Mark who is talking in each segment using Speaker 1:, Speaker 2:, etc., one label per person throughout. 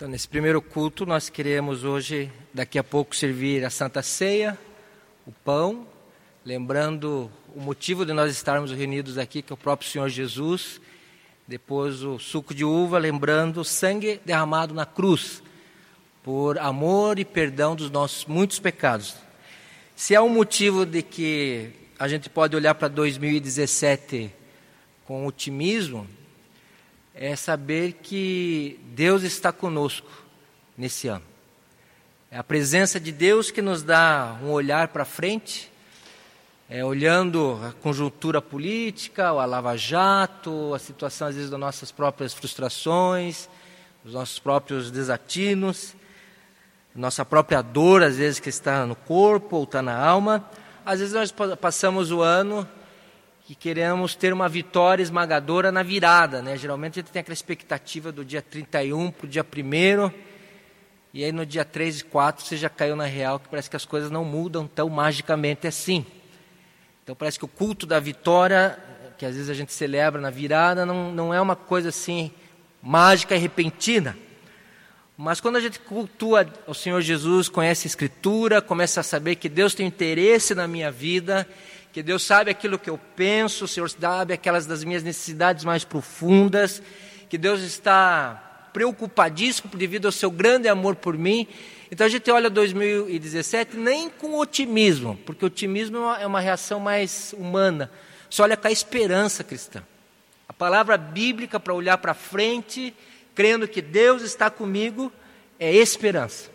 Speaker 1: Então, nesse primeiro culto, nós queremos hoje, daqui a pouco, servir a Santa Ceia, o pão, lembrando o motivo de nós estarmos reunidos aqui, que é o próprio Senhor Jesus. Depois, o suco de uva, lembrando o sangue derramado na cruz, por amor e perdão dos nossos muitos pecados. Se há um motivo de que a gente pode olhar para 2017 com otimismo, é saber que Deus está conosco nesse ano. É a presença de Deus que nos dá um olhar para frente, é, olhando a conjuntura política, a lava-jato, a situação às vezes das nossas próprias frustrações, dos nossos próprios desatinos, nossa própria dor, às vezes que está no corpo ou está na alma. Às vezes nós passamos o ano que queremos ter uma vitória esmagadora na virada, né? Geralmente a gente tem aquela expectativa do dia 31 para o dia 1 e aí no dia 3 e 4 você já caiu na real, que parece que as coisas não mudam tão magicamente assim. Então parece que o culto da vitória, que às vezes a gente celebra na virada, não, não é uma coisa assim mágica e repentina. Mas quando a gente cultua o Senhor Jesus, conhece a Escritura, começa a saber que Deus tem interesse na minha vida, que Deus sabe aquilo que eu penso, o Senhor sabe aquelas das minhas necessidades mais profundas, que Deus está preocupadíssimo devido ao seu grande amor por mim. Então a gente olha 2017 nem com otimismo, porque otimismo é uma reação mais humana. Você olha com a esperança cristã. A palavra bíblica para olhar para frente, crendo que Deus está comigo, é esperança.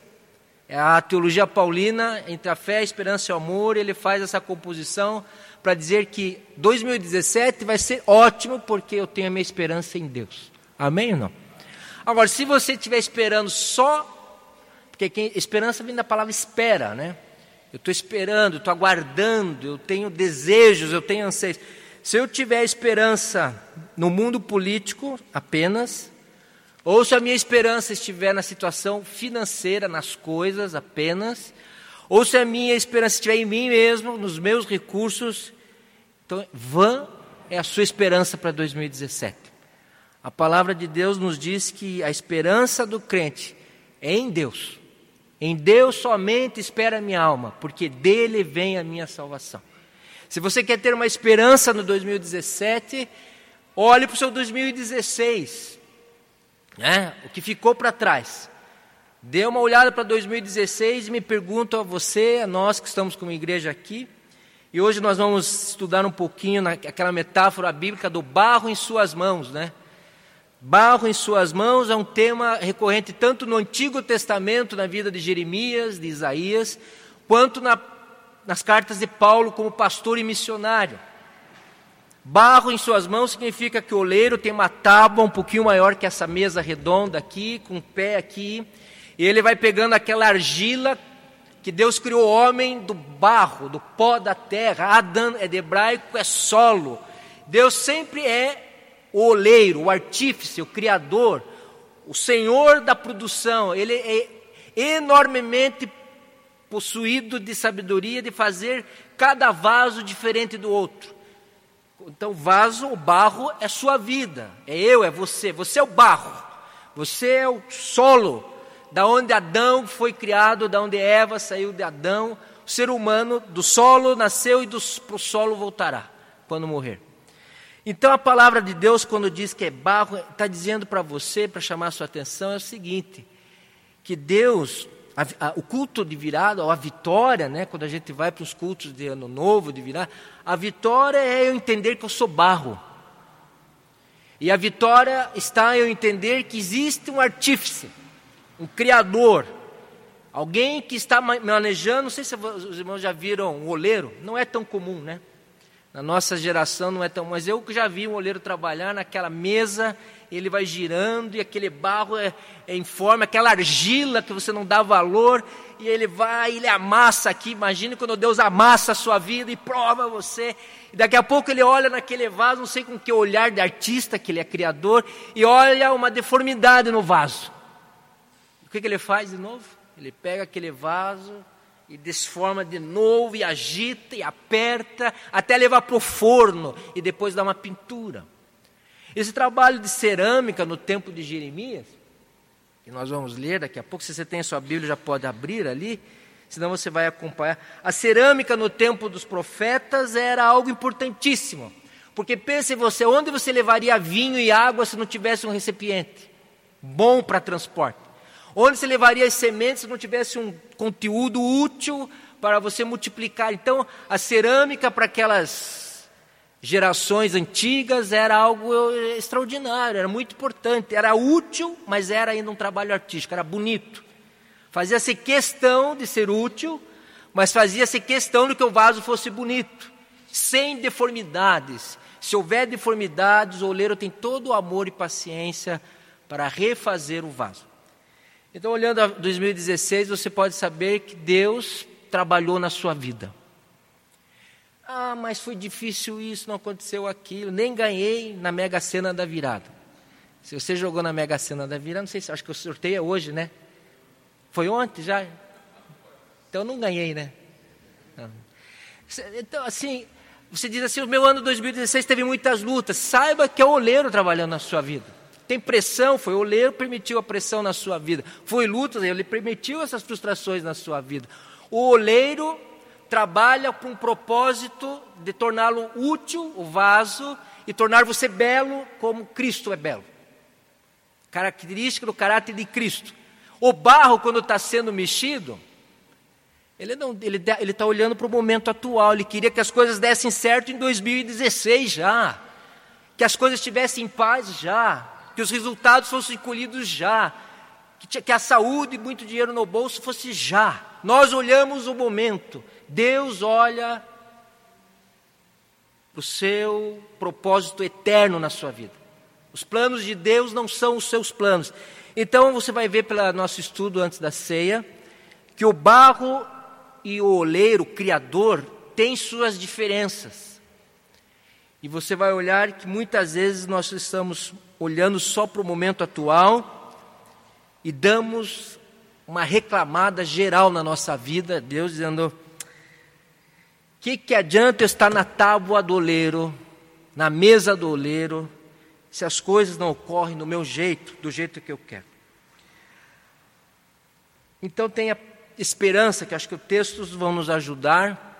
Speaker 1: É a teologia paulina, entre a fé, a esperança e o amor, ele faz essa composição para dizer que 2017 vai ser ótimo porque eu tenho a minha esperança em Deus. Amém ou não? Agora, se você estiver esperando só, porque quem, esperança vem da palavra espera, né? Eu estou esperando, estou aguardando, eu tenho desejos, eu tenho anseios. Se eu tiver esperança no mundo político apenas, ou se a minha esperança estiver na situação financeira, nas coisas apenas, ou se a minha esperança estiver em mim mesmo, nos meus recursos, então vã é a sua esperança para 2017. A palavra de Deus nos diz que a esperança do crente é em Deus. Em Deus somente espera a minha alma, porque dele vem a minha salvação. Se você quer ter uma esperança no 2017, olhe para o seu 2016 né? o que ficou para trás. Dê uma olhada para 2016 e me pergunto a você, a nós que estamos como igreja aqui, e hoje nós vamos estudar um pouquinho naquela metáfora bíblica do barro em suas mãos, né? Barro em suas mãos é um tema recorrente tanto no Antigo Testamento, na vida de Jeremias, de Isaías, quanto na, nas cartas de Paulo como pastor e missionário. Barro em suas mãos significa que o oleiro tem uma tábua um pouquinho maior que essa mesa redonda aqui, com o pé aqui, e ele vai pegando aquela argila que Deus criou o homem do barro, do pó da terra. Adão é de hebraico, é solo. Deus sempre é o oleiro, o artífice, o criador, o senhor da produção. Ele é enormemente possuído de sabedoria de fazer cada vaso diferente do outro. Então, vaso, o barro é sua vida, é eu, é você. Você é o barro, você é o solo, da onde Adão foi criado, da onde Eva saiu de Adão. O ser humano do solo nasceu e para o solo voltará quando morrer. Então, a palavra de Deus, quando diz que é barro, está dizendo para você, para chamar a sua atenção, é o seguinte: que Deus a, a, o culto de virada, ou a vitória, né, quando a gente vai para os cultos de ano novo, de virada, a vitória é eu entender que eu sou barro. E a vitória está em eu entender que existe um artífice, um criador, alguém que está manejando. Não sei se os irmãos já viram um oleiro, não é tão comum, né? Na nossa geração não é tão, mas eu já vi um oleiro trabalhar naquela mesa ele vai girando e aquele barro é, é em forma, aquela argila que você não dá valor, e ele vai, ele amassa aqui. Imagine quando Deus amassa a sua vida e prova você. E daqui a pouco ele olha naquele vaso, não sei com que olhar de artista, que ele é criador, e olha uma deformidade no vaso. O que, que ele faz de novo? Ele pega aquele vaso e desforma de novo, e agita, e aperta, até levar para o forno, e depois dá uma pintura. Esse trabalho de cerâmica no tempo de Jeremias que nós vamos ler daqui a pouco. Se você tem a sua Bíblia, já pode abrir ali, senão você vai acompanhar. A cerâmica no tempo dos profetas era algo importantíssimo. Porque pense você, onde você levaria vinho e água se não tivesse um recipiente bom para transporte? Onde você levaria as sementes se não tivesse um conteúdo útil para você multiplicar? Então, a cerâmica para aquelas gerações antigas era algo extraordinário, era muito importante, era útil, mas era ainda um trabalho artístico, era bonito. Fazia-se questão de ser útil, mas fazia-se questão de que o vaso fosse bonito, sem deformidades. Se houver deformidades, o oleiro tem todo o amor e paciência para refazer o vaso. Então, olhando a 2016, você pode saber que Deus trabalhou na sua vida. Ah, mas foi difícil isso, não aconteceu aquilo, nem ganhei na Mega Sena da virada. Se você jogou na Mega Sena da virada, não sei se acho que eu sorteio é hoje, né? Foi ontem já? Então não ganhei, né? Então, assim, você diz assim: o meu ano 2016 teve muitas lutas. Saiba que é o oleiro trabalhando na sua vida. Tem pressão, foi o oleiro permitiu a pressão na sua vida. Foi lutas, ele permitiu essas frustrações na sua vida. O oleiro trabalha com um propósito de torná-lo útil, o vaso, e tornar você belo como Cristo é belo. Característica do caráter de Cristo. O barro, quando está sendo mexido, ele não, ele está olhando para o momento atual. Ele queria que as coisas dessem certo em 2016 já, que as coisas estivessem em paz já, que os resultados fossem colhidos já, que, que a saúde e muito dinheiro no bolso fosse já. Nós olhamos o momento. Deus olha o seu propósito eterno na sua vida. Os planos de Deus não são os seus planos. Então você vai ver pelo nosso estudo antes da ceia que o barro e o oleiro, o criador, têm suas diferenças. E você vai olhar que muitas vezes nós estamos olhando só para o momento atual e damos uma reclamada geral na nossa vida, Deus dizendo: que, que adianta eu estar na tábua do oleiro, na mesa do oleiro, se as coisas não ocorrem do meu jeito, do jeito que eu quero? Então tenha esperança, que acho que os textos vão nos ajudar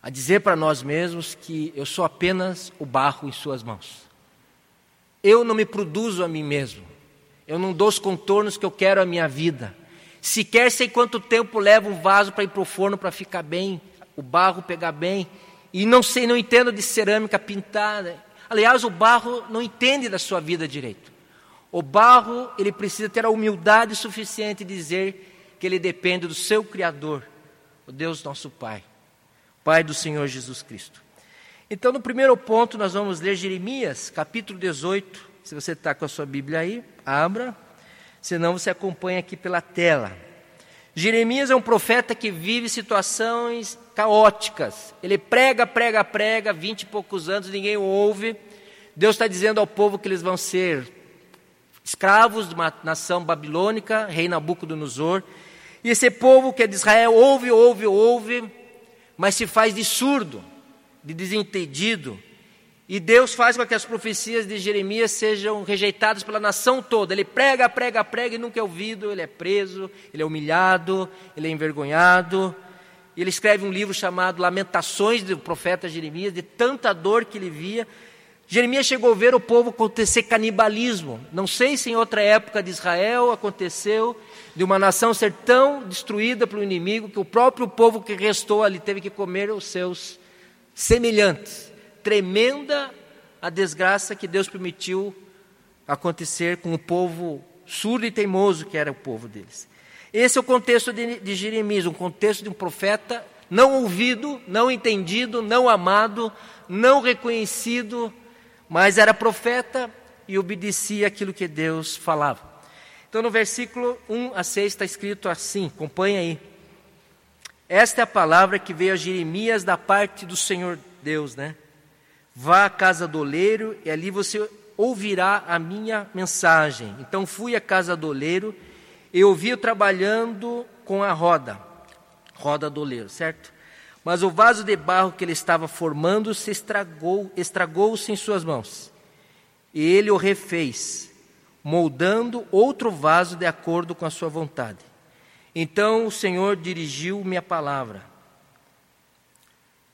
Speaker 1: a dizer para nós mesmos que eu sou apenas o barro em suas mãos. Eu não me produzo a mim mesmo. Eu não dou os contornos que eu quero à minha vida. Sequer sei quanto tempo leva um vaso para ir para o forno para ficar bem o barro pegar bem. E não sei, não entendo de cerâmica pintada. Aliás, o barro não entende da sua vida direito. O barro, ele precisa ter a humildade suficiente de dizer que ele depende do seu Criador, o Deus nosso Pai, Pai do Senhor Jesus Cristo. Então, no primeiro ponto, nós vamos ler Jeremias, capítulo 18. Se você está com a sua Bíblia aí, abra. Senão, você acompanha aqui pela tela. Jeremias é um profeta que vive situações caóticas. Ele prega, prega, prega, vinte e poucos anos, ninguém ouve. Deus está dizendo ao povo que eles vão ser escravos de uma nação babilônica, rei Nabucodonosor. E esse povo que é de Israel ouve, ouve, ouve, mas se faz de surdo, de desentendido, e Deus faz com que as profecias de Jeremias sejam rejeitadas pela nação toda. Ele prega, prega, prega e nunca é ouvido, ele é preso, ele é humilhado, ele é envergonhado. Ele escreve um livro chamado Lamentações do profeta Jeremias, de tanta dor que ele via. Jeremias chegou a ver o povo acontecer canibalismo. Não sei se em outra época de Israel aconteceu de uma nação ser tão destruída pelo inimigo que o próprio povo que restou ali teve que comer os seus semelhantes tremenda a desgraça que Deus permitiu acontecer com o povo surdo e teimoso que era o povo deles. Esse é o contexto de, de Jeremias, um contexto de um profeta não ouvido, não entendido, não amado, não reconhecido, mas era profeta e obedecia aquilo que Deus falava. Então no versículo 1 a 6 está escrito assim, acompanha aí. Esta é a palavra que veio a Jeremias da parte do Senhor Deus, né? Vá à casa do oleiro e ali você ouvirá a minha mensagem. Então fui à casa do oleiro e ouvi-o trabalhando com a roda, roda do oleiro, certo? Mas o vaso de barro que ele estava formando se estragou, estragou-se em suas mãos. E ele o refez. moldando outro vaso de acordo com a sua vontade. Então o Senhor dirigiu minha palavra.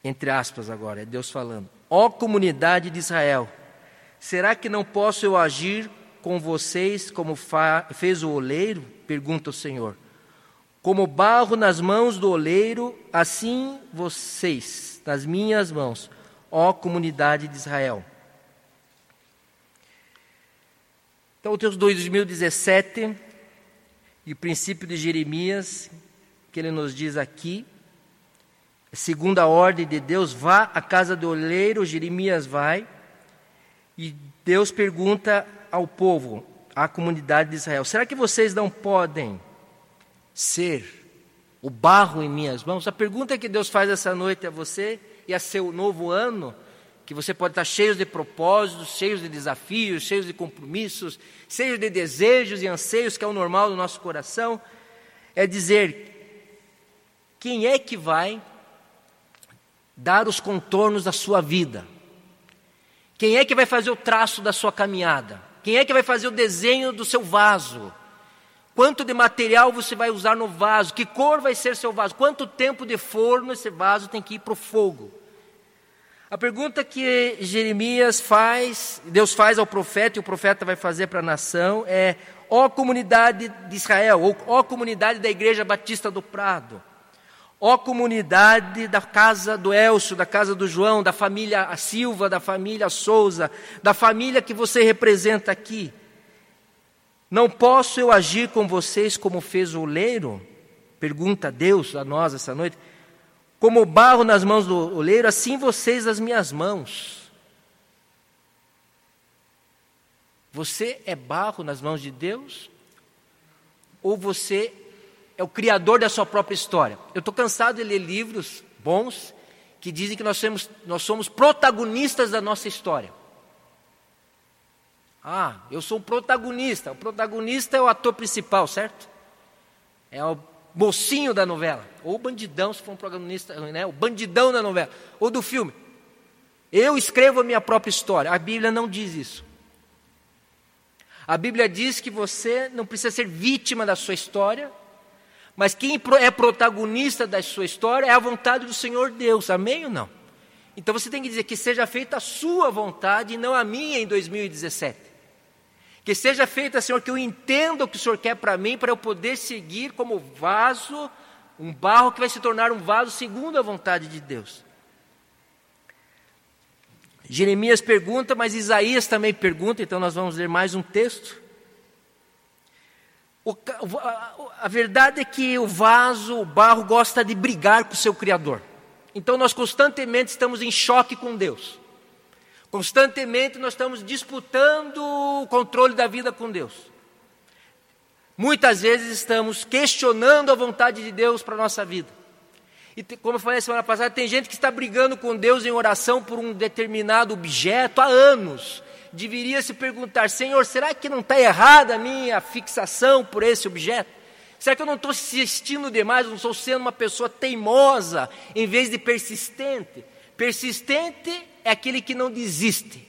Speaker 1: Entre aspas agora, é Deus falando. Ó comunidade de Israel, será que não posso eu agir com vocês como fez o oleiro? Pergunta o Senhor. Como barro nas mãos do oleiro, assim vocês, nas minhas mãos, ó comunidade de Israel. Então, o texto 2017 e o princípio de Jeremias, que ele nos diz aqui, segundo a ordem de Deus, vá à casa do oleiro, Jeremias vai, e Deus pergunta ao povo, à comunidade de Israel: será que vocês não podem ser o barro em minhas mãos? A pergunta que Deus faz essa noite a você e a seu novo ano que você pode estar cheio de propósitos, cheio de desafios, cheio de compromissos, cheio de desejos e anseios, que é o normal do nosso coração, é dizer: quem é que vai dar os contornos da sua vida? Quem é que vai fazer o traço da sua caminhada? Quem é que vai fazer o desenho do seu vaso? Quanto de material você vai usar no vaso? Que cor vai ser seu vaso? Quanto tempo de forno esse vaso tem que ir para o fogo? A pergunta que Jeremias faz, Deus faz ao profeta e o profeta vai fazer para a nação é: ó comunidade de Israel, ou ó comunidade da Igreja Batista do Prado, ó comunidade da casa do Elcio, da casa do João, da família Silva, da família Souza, da família que você representa aqui. Não posso eu agir com vocês como fez o oleiro? Pergunta Deus a nós essa noite. Como barro nas mãos do oleiro, assim vocês nas minhas mãos. Você é barro nas mãos de Deus? Ou você é o criador da sua própria história? Eu estou cansado de ler livros bons que dizem que nós somos, nós somos protagonistas da nossa história. Ah, eu sou o protagonista. O protagonista é o ator principal, certo? É o mocinho da novela, ou bandidão, se for um protagonista, né, o bandidão da novela, ou do filme. Eu escrevo a minha própria história. A Bíblia não diz isso. A Bíblia diz que você não precisa ser vítima da sua história, mas quem é protagonista da sua história é a vontade do Senhor Deus. Amém ou não? Então você tem que dizer que seja feita a sua vontade e não a minha em 2017. Que seja feita, Senhor, que eu entenda o que o Senhor quer para mim, para eu poder seguir como vaso, um barro que vai se tornar um vaso segundo a vontade de Deus. Jeremias pergunta, mas Isaías também pergunta, então nós vamos ler mais um texto. O, a, a verdade é que o vaso, o barro, gosta de brigar com o seu Criador. Então nós constantemente estamos em choque com Deus. Constantemente nós estamos disputando o controle da vida com Deus. Muitas vezes estamos questionando a vontade de Deus para a nossa vida. E como eu falei semana passada, tem gente que está brigando com Deus em oração por um determinado objeto há anos. Deveria se perguntar, Senhor, será que não está errada a minha fixação por esse objeto? Será que eu não estou insistindo demais, não estou sendo uma pessoa teimosa em vez de persistente? Persistente é aquele que não desiste.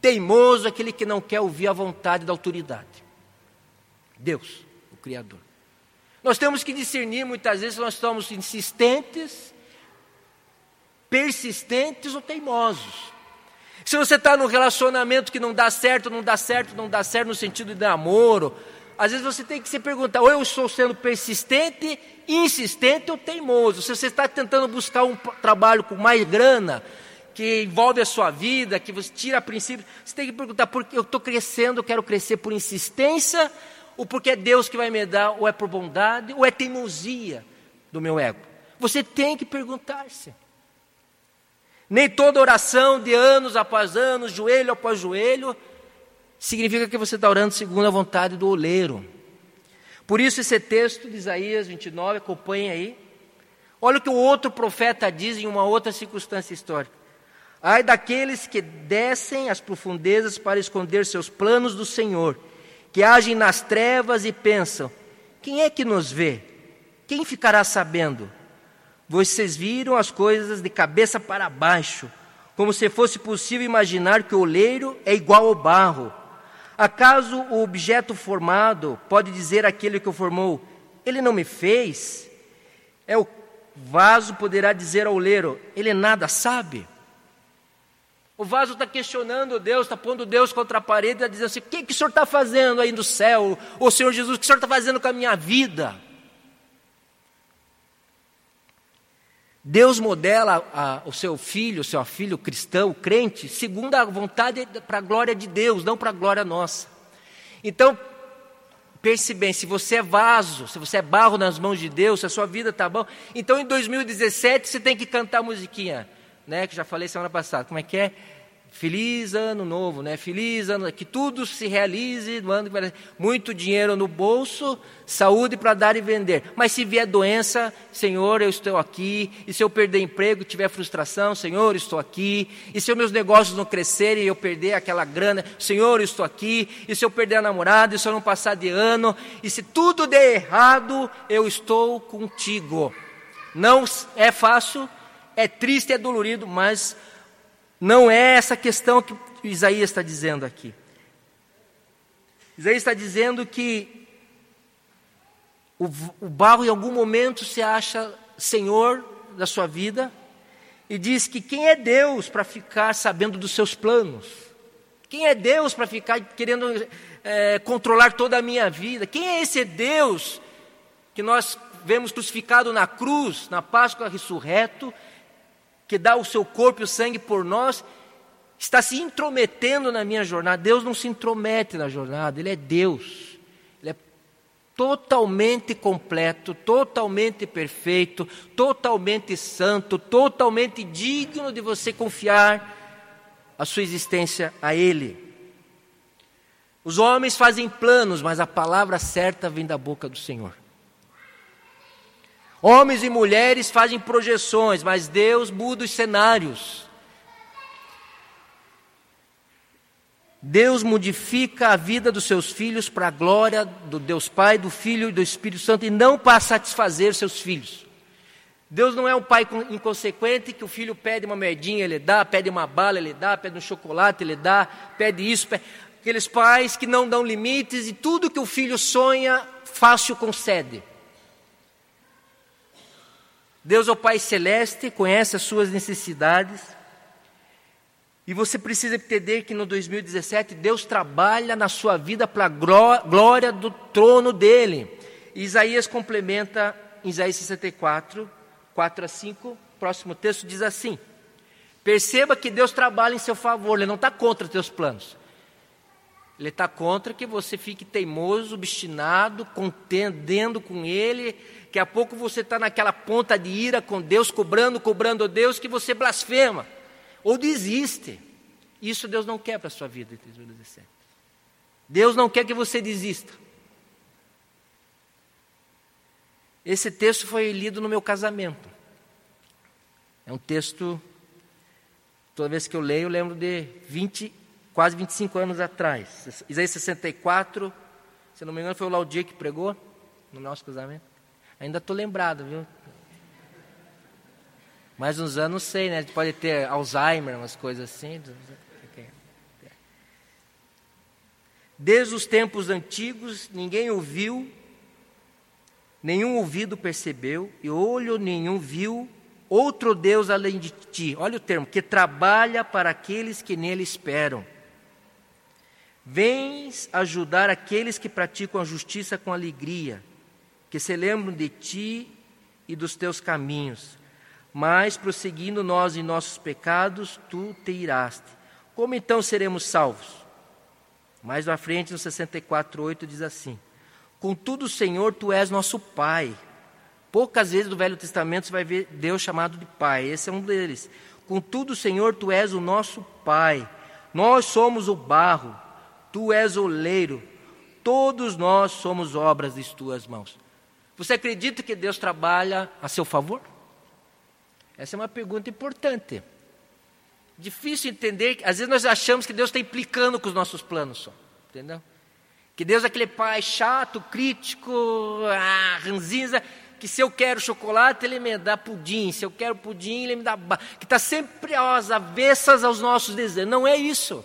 Speaker 1: Teimoso é aquele que não quer ouvir a vontade da autoridade. Deus, o Criador. Nós temos que discernir muitas vezes se nós estamos insistentes, persistentes ou teimosos. Se você está num relacionamento que não dá certo, não dá certo, não dá certo no sentido de namoro, às vezes você tem que se perguntar: ou eu estou sendo persistente, insistente ou teimoso? Se você está tentando buscar um trabalho com mais grana, que envolve a sua vida, que você tira a princípio, você tem que perguntar, por que eu estou crescendo, eu quero crescer por insistência, ou porque é Deus que vai me dar, ou é por bondade, ou é teimosia do meu ego. Você tem que perguntar-se. Nem toda oração de anos após anos, joelho após joelho, significa que você está orando segundo a vontade do oleiro. Por isso, esse texto de Isaías 29, acompanhe aí. Olha o que o outro profeta diz em uma outra circunstância histórica. Ai daqueles que descem às profundezas para esconder seus planos do Senhor, que agem nas trevas e pensam: quem é que nos vê? Quem ficará sabendo? Vocês viram as coisas de cabeça para baixo, como se fosse possível imaginar que o oleiro é igual ao barro. Acaso o objeto formado pode dizer àquele que o formou: Ele não me fez? É o vaso poderá dizer ao oleiro: Ele nada sabe? O vaso está questionando Deus, está pondo Deus contra a parede, está dizendo assim: O que, que o senhor está fazendo aí no céu? Ô Senhor Jesus, o que o senhor está fazendo com a minha vida? Deus modela a, o seu filho, o seu filho cristão, o crente, segundo a vontade para a glória de Deus, não para a glória nossa. Então, pense bem, se você é vaso, se você é barro nas mãos de Deus, se a sua vida está bom, então em 2017 você tem que cantar a musiquinha, né? Que já falei semana passada. Como é que é? Feliz ano novo, né? Feliz ano, que tudo se realize no ano que. Muito dinheiro no bolso, saúde para dar e vender. Mas se vier doença, Senhor, eu estou aqui. E se eu perder emprego, tiver frustração, Senhor, estou aqui. E se meus negócios não crescerem e eu perder aquela grana, Senhor, estou aqui. E se eu perder a namorada, e se eu não passar de ano, e se tudo der errado, eu estou contigo. Não é fácil, é triste, é dolorido, mas não é essa questão que Isaías está dizendo aqui. Isaías está dizendo que o, o barro em algum momento se acha senhor da sua vida e diz que quem é Deus para ficar sabendo dos seus planos? Quem é Deus para ficar querendo é, controlar toda a minha vida? Quem é esse Deus que nós vemos crucificado na cruz, na Páscoa ressurreto, que dá o seu corpo e o sangue por nós, está se intrometendo na minha jornada. Deus não se intromete na jornada, Ele é Deus. Ele é totalmente completo, totalmente perfeito, totalmente santo, totalmente digno de você confiar a sua existência a Ele. Os homens fazem planos, mas a palavra certa vem da boca do Senhor. Homens e mulheres fazem projeções, mas Deus muda os cenários. Deus modifica a vida dos seus filhos para a glória do Deus Pai, do Filho e do Espírito Santo e não para satisfazer seus filhos. Deus não é um pai inconsequente que o filho pede uma merdinha, ele dá, pede uma bala, ele dá, pede um chocolate, ele dá, pede isso. Pede... Aqueles pais que não dão limites e tudo que o filho sonha, fácil concede. Deus é o Pai Celeste, conhece as suas necessidades. E você precisa entender que no 2017 Deus trabalha na sua vida para a glória do trono dele. Isaías complementa em Isaías 64, 4 a 5, próximo texto diz assim: Perceba que Deus trabalha em seu favor, Ele não está contra os teus planos. Ele está contra que você fique teimoso, obstinado, contendendo com Ele, Daqui a pouco você está naquela ponta de ira com Deus, cobrando, cobrando Deus, que você blasfema ou desiste. Isso Deus não quer para a sua vida 2017. Deus não quer que você desista. Esse texto foi lido no meu casamento. É um texto, toda vez que eu leio, eu lembro de 20, quase 25 anos atrás. Isaías 64, se não me engano, foi o Laudier que pregou no nosso casamento. Ainda estou lembrado, viu? Mais uns anos, sei, né? Pode ter Alzheimer, umas coisas assim. Desde os tempos antigos, ninguém ouviu, nenhum ouvido percebeu, e olho nenhum viu outro Deus além de ti. Olha o termo, que trabalha para aqueles que nele esperam. Vens ajudar aqueles que praticam a justiça com alegria que se lembram de ti e dos teus caminhos. Mas, prosseguindo nós em nossos pecados, tu te iraste. Como então seremos salvos? Mais à frente, no 64,8 diz assim: Contudo, Senhor, tu és nosso Pai. Poucas vezes no Velho Testamento você vai ver Deus chamado de Pai, esse é um deles. Contudo, Senhor, tu és o nosso Pai. Nós somos o barro, tu és o oleiro, todos nós somos obras de tuas mãos. Você acredita que Deus trabalha a seu favor? Essa é uma pergunta importante. Difícil entender, às vezes nós achamos que Deus está implicando com os nossos planos só, entendeu? Que Deus é aquele pai chato, crítico, ah, ranzinza, que se eu quero chocolate, ele me dá pudim, se eu quero pudim, ele me dá. que está sempre às avessas aos nossos desejos. Não é isso.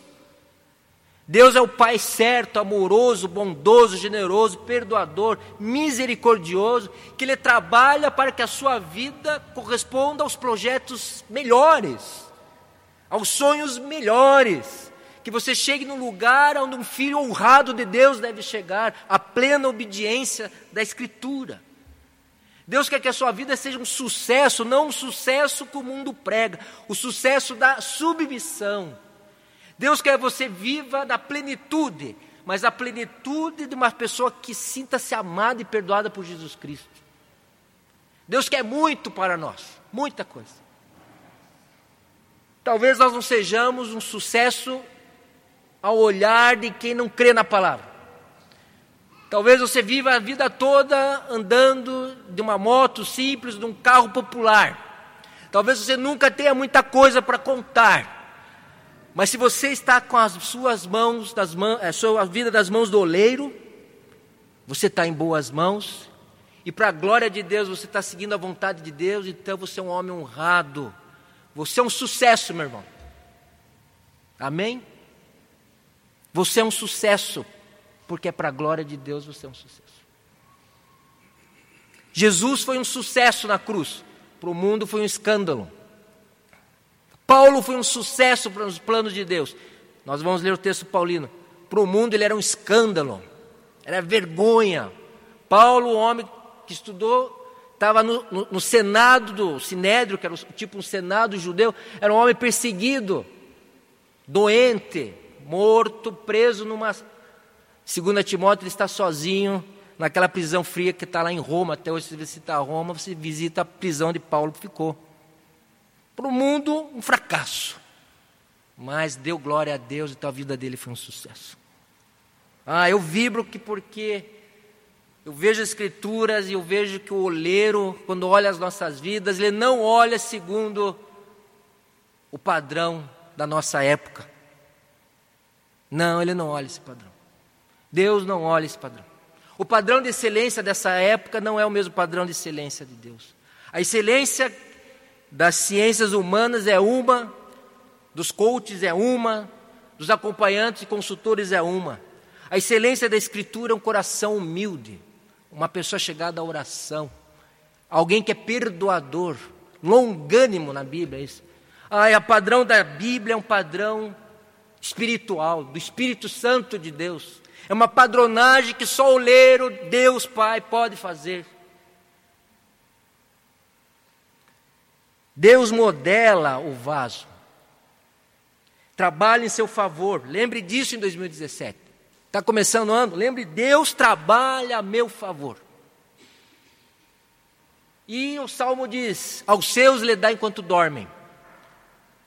Speaker 1: Deus é o Pai certo, amoroso, bondoso, generoso, perdoador, misericordioso, que Ele trabalha para que a sua vida corresponda aos projetos melhores, aos sonhos melhores. Que você chegue no lugar onde um filho honrado de Deus deve chegar, a plena obediência da Escritura. Deus quer que a sua vida seja um sucesso, não um sucesso que o mundo prega, o sucesso da submissão Deus quer que você viva na plenitude, mas a plenitude de uma pessoa que sinta-se amada e perdoada por Jesus Cristo. Deus quer muito para nós, muita coisa. Talvez nós não sejamos um sucesso ao olhar de quem não crê na palavra. Talvez você viva a vida toda andando de uma moto simples, de um carro popular. Talvez você nunca tenha muita coisa para contar. Mas se você está com as suas mãos, das a sua vida das mãos do oleiro, você está em boas mãos, e para a glória de Deus você está seguindo a vontade de Deus, então você é um homem honrado, você é um sucesso, meu irmão. Amém? Você é um sucesso, porque é para a glória de Deus você é um sucesso. Jesus foi um sucesso na cruz, para o mundo foi um escândalo. Paulo foi um sucesso para os planos de Deus. Nós vamos ler o texto paulino. Para o mundo ele era um escândalo, era vergonha. Paulo, o homem que estudou, estava no, no, no, senado do Sinédrio, que era tipo um senado judeu, era um homem perseguido, doente, morto, preso numa. Segundo Timóteo, ele está sozinho naquela prisão fria que está lá em Roma. Até hoje, se você visitar Roma, você visita a prisão de Paulo ficou. Para o mundo, um fracasso. Mas deu glória a Deus então a vida dele foi um sucesso. Ah, eu vibro que porque eu vejo as escrituras e eu vejo que o oleiro, quando olha as nossas vidas, ele não olha segundo o padrão da nossa época. Não, ele não olha esse padrão. Deus não olha esse padrão. O padrão de excelência dessa época não é o mesmo padrão de excelência de Deus. A excelência das ciências humanas é uma, dos coaches é uma, dos acompanhantes e consultores é uma. A excelência da escritura é um coração humilde, uma pessoa chegada à oração, alguém que é perdoador, longânimo na Bíblia. É isso. Ah, é o padrão da Bíblia é um padrão espiritual, do Espírito Santo de Deus. É uma padronagem que só o leiro, Deus Pai, pode fazer. Deus modela o vaso. Trabalha em seu favor. Lembre disso em 2017. Está começando o ano? Lembre, Deus trabalha a meu favor. E o salmo diz: Aos seus lhe dá enquanto dormem.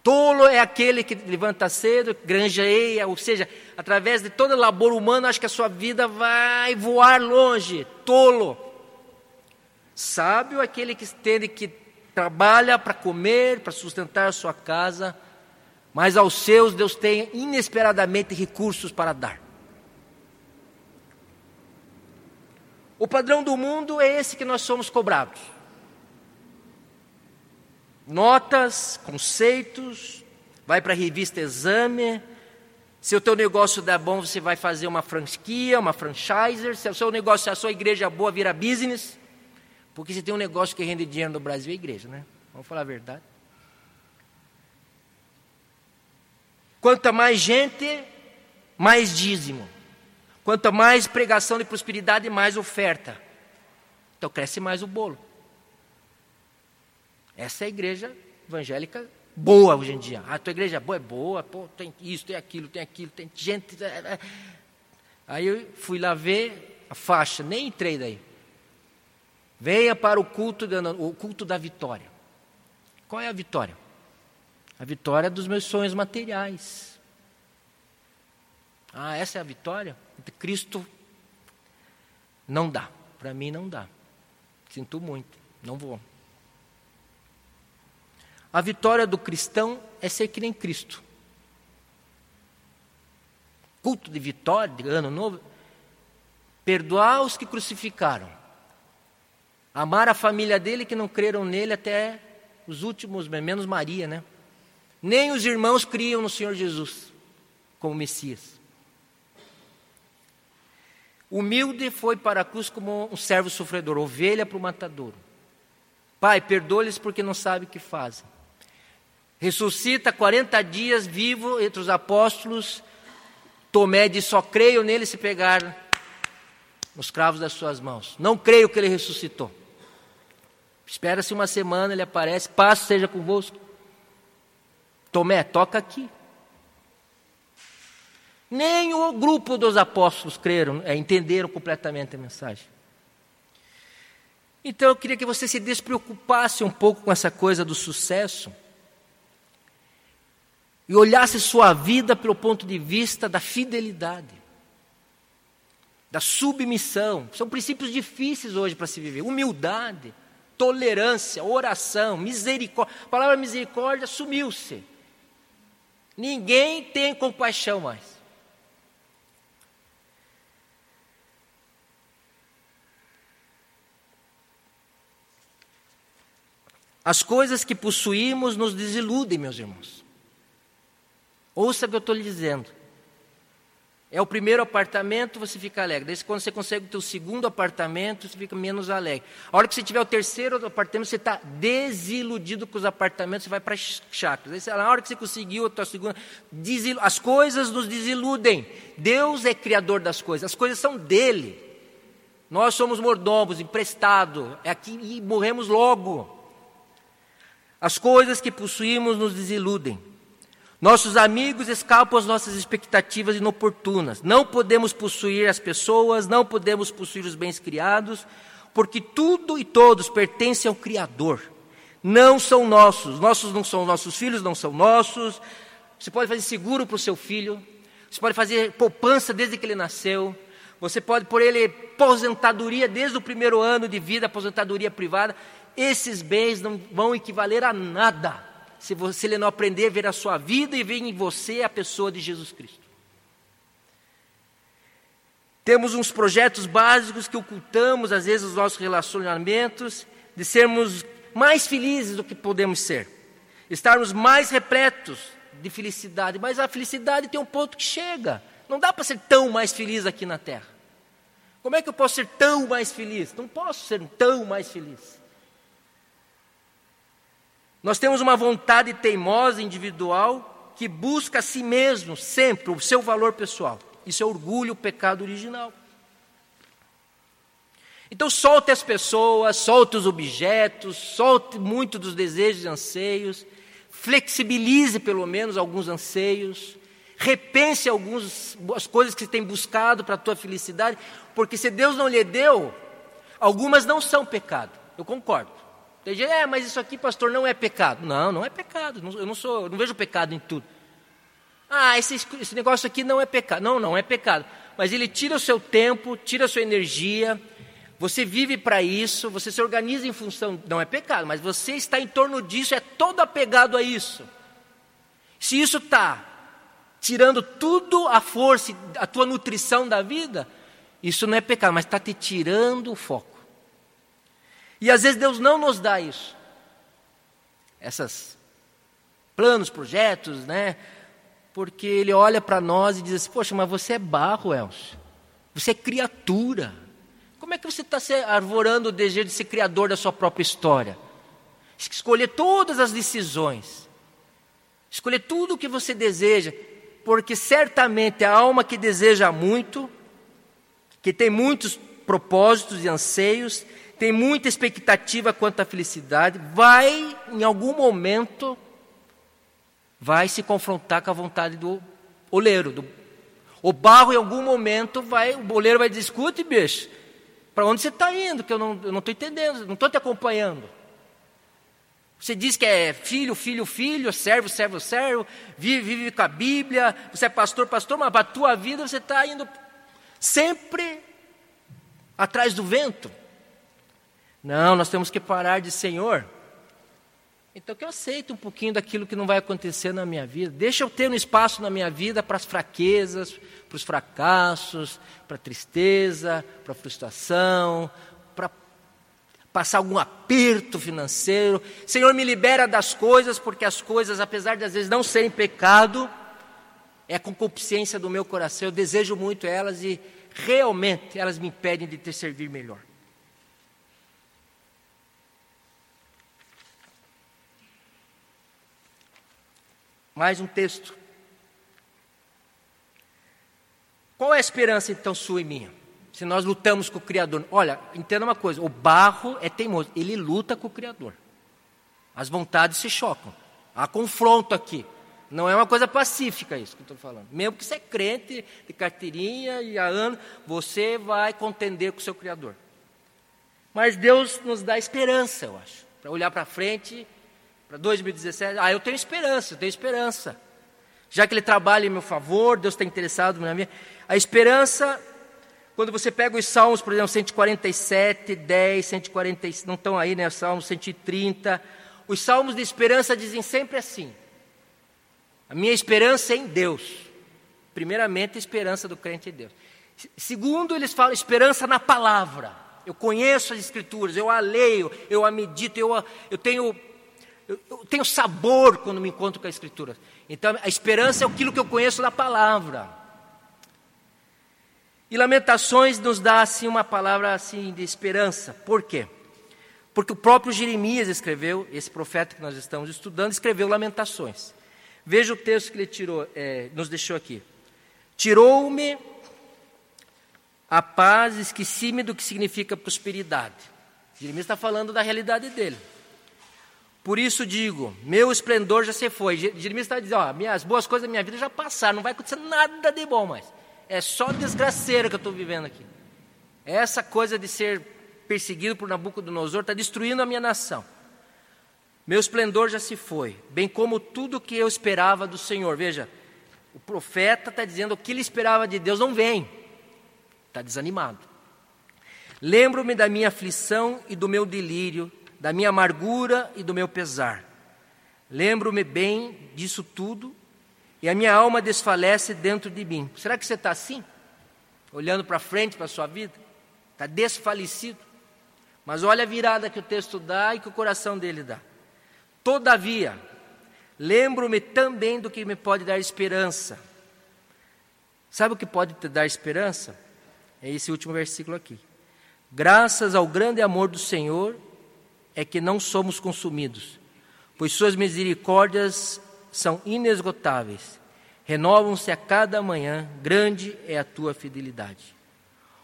Speaker 1: Tolo é aquele que levanta cedo, granjeia, ou seja, através de todo labor humano, acho que a sua vida vai voar longe. Tolo. Sábio é aquele que tem que trabalha para comer, para sustentar a sua casa, mas aos seus Deus tem inesperadamente recursos para dar. O padrão do mundo é esse que nós somos cobrados. Notas, conceitos, vai para a revista Exame. Se o teu negócio der bom, você vai fazer uma franquia, uma franchise. Se o seu negócio, se a sua igreja é boa, vira business. Porque se tem um negócio que rende dinheiro no Brasil é igreja, né? Vamos falar a verdade. Quanto mais gente, mais dízimo. Quanto mais pregação de prosperidade, mais oferta. Então cresce mais o bolo. Essa é a igreja evangélica boa hoje em dia. Ah, a tua igreja é boa, é boa, pô, tem isso, tem aquilo, tem aquilo, tem gente. É, é. Aí eu fui lá ver a faixa, nem entrei daí. Venha para o culto, de, o culto da vitória. Qual é a vitória? A vitória dos meus sonhos materiais. Ah, essa é a vitória? Cristo não dá. Para mim não dá. Sinto muito, não vou. A vitória do cristão é ser que nem Cristo. Culto de vitória, de ano novo. Perdoar os que crucificaram Amar a família dele que não creram nele até os últimos, menos Maria, né? Nem os irmãos criam no Senhor Jesus como Messias. Humilde foi para a cruz como um servo sofredor, ovelha para o matadouro. Pai, perdoa-lhes porque não sabem o que fazem. Ressuscita 40 dias vivo entre os apóstolos. Tomé diz: Só creio nele se pegar nos cravos das suas mãos. Não creio que ele ressuscitou. Espera-se uma semana, ele aparece, paz seja convosco. Tomé, toca aqui. Nem o grupo dos apóstolos creram, é, entenderam completamente a mensagem. Então eu queria que você se despreocupasse um pouco com essa coisa do sucesso e olhasse sua vida pelo ponto de vista da fidelidade, da submissão. São princípios difíceis hoje para se viver. Humildade, tolerância, oração, misericórdia. A palavra misericórdia sumiu-se. Ninguém tem compaixão mais. As coisas que possuímos nos desiludem, meus irmãos. Ouça o que eu estou lhe dizendo. É o primeiro apartamento, você fica alegre. Daí, quando você consegue o teu segundo apartamento, você fica menos alegre. A hora que você tiver o terceiro apartamento, você está desiludido com os apartamentos, você vai para chácaras. Aí, na hora que você conseguiu a tua segunda, as coisas nos desiludem. Deus é criador das coisas, as coisas são dele. Nós somos mordomos, emprestado, é aqui e morremos logo. As coisas que possuímos nos desiludem. Nossos amigos escapam às nossas expectativas inoportunas. Não podemos possuir as pessoas, não podemos possuir os bens criados, porque tudo e todos pertencem ao Criador. Não são nossos. Nossos não são nossos filhos, não são nossos. Você pode fazer seguro para o seu filho. Você pode fazer poupança desde que ele nasceu. Você pode por ele aposentadoria desde o primeiro ano de vida, aposentadoria privada esses bens não vão equivaler a nada se você ele não aprender a ver a sua vida e ver em você a pessoa de Jesus Cristo. Temos uns projetos básicos que ocultamos, às vezes, os nossos relacionamentos, de sermos mais felizes do que podemos ser, estarmos mais repletos de felicidade, mas a felicidade tem um ponto que chega. Não dá para ser tão mais feliz aqui na terra. Como é que eu posso ser tão mais feliz? Não posso ser tão mais feliz. Nós temos uma vontade teimosa individual que busca a si mesmo sempre o seu valor pessoal. Isso é orgulho, pecado original. Então solte as pessoas, solte os objetos, solte muito dos desejos e anseios, flexibilize pelo menos alguns anseios, repense algumas as coisas que você tem buscado para a tua felicidade, porque se Deus não lhe deu, algumas não são pecado. Eu concordo. Tem gente, é, mas isso aqui, pastor, não é pecado. Não, não é pecado. Eu não sou, eu não vejo pecado em tudo. Ah, esse, esse negócio aqui não é pecado. Não, não é pecado. Mas ele tira o seu tempo, tira a sua energia. Você vive para isso, você se organiza em função. Não é pecado, mas você está em torno disso, é todo apegado a isso. Se isso está tirando tudo a força, a tua nutrição da vida, isso não é pecado, mas está te tirando o foco. E às vezes Deus não nos dá isso. Essas planos, projetos, né? Porque Ele olha para nós e diz assim: Poxa, mas você é barro, Elcio. Você é criatura. Como é que você está se arvorando o desejo de ser criador da sua própria história? Escolher todas as decisões. Escolher tudo o que você deseja. Porque certamente a alma que deseja muito, que tem muitos propósitos e anseios, tem muita expectativa quanto à felicidade, vai, em algum momento, vai se confrontar com a vontade do oleiro. Do, o barro, em algum momento, vai, o oleiro vai dizer, escute, bicho, para onde você está indo? Que eu não estou entendendo, não estou te acompanhando. Você diz que é filho, filho, filho, servo, servo, servo, vive, vive com a Bíblia, você é pastor, pastor, mas para a tua vida você está indo sempre atrás do vento. Não, nós temos que parar de Senhor. Então que eu aceito um pouquinho daquilo que não vai acontecer na minha vida. Deixa eu ter um espaço na minha vida para as fraquezas, para os fracassos, para a tristeza, para a frustração, para passar algum aperto financeiro. Senhor, me libera das coisas, porque as coisas, apesar de às vezes não serem pecado, é a concupiscência do meu coração. Eu desejo muito elas e realmente elas me impedem de te servir melhor. Mais um texto. Qual é a esperança então sua e minha? Se nós lutamos com o Criador. Olha, entenda uma coisa: o barro é teimoso, ele luta com o Criador. As vontades se chocam. Há confronto aqui. Não é uma coisa pacífica isso que eu estou falando. Mesmo que você é crente de carteirinha e há anos, você vai contender com o seu Criador. Mas Deus nos dá esperança, eu acho. Para olhar para frente, para 2017. Ah, eu tenho esperança, eu tenho esperança. Já que Ele trabalha em meu favor, Deus está interessado na minha. A esperança, quando você pega os Salmos, por exemplo, 147, 10, 140, não estão aí, né? Salmos 130. Os Salmos de esperança dizem sempre assim: a minha esperança é em Deus. Primeiramente, a esperança do crente em Deus. Segundo, eles falam esperança na palavra. Eu conheço as escrituras, eu a leio, eu a medito, eu, a, eu tenho eu, tenho sabor quando me encontro com a escritura. Então, a esperança é aquilo que eu conheço da palavra. E Lamentações nos dá assim uma palavra assim de esperança. Por quê? Porque o próprio Jeremias escreveu, esse profeta que nós estamos estudando, escreveu Lamentações. Veja o texto que ele tirou, é, nos deixou aqui. Tirou-me a paz, esqueci-me do que significa prosperidade. Jeremias está falando da realidade dele. Por isso digo, meu esplendor já se foi. Jeremias está dizendo, ó, minhas boas coisas da minha vida já passaram, não vai acontecer nada de bom mais. É só desgraceira que eu estou vivendo aqui. Essa coisa de ser perseguido por Nabucodonosor está destruindo a minha nação. Meu esplendor já se foi, bem como tudo que eu esperava do Senhor. Veja, o profeta está dizendo o que ele esperava de Deus não vem, está desanimado. Lembro-me da minha aflição e do meu delírio, da minha amargura e do meu pesar. Lembro-me bem disso tudo e a minha alma desfalece dentro de mim. Será que você está assim? Olhando para frente para a sua vida? Está desfalecido? Mas olha a virada que o texto dá e que o coração dele dá. Todavia, lembro-me também do que me pode dar esperança. Sabe o que pode te dar esperança? É esse último versículo aqui. Graças ao grande amor do Senhor é que não somos consumidos, pois suas misericórdias são inesgotáveis. Renovam-se a cada manhã, grande é a tua fidelidade.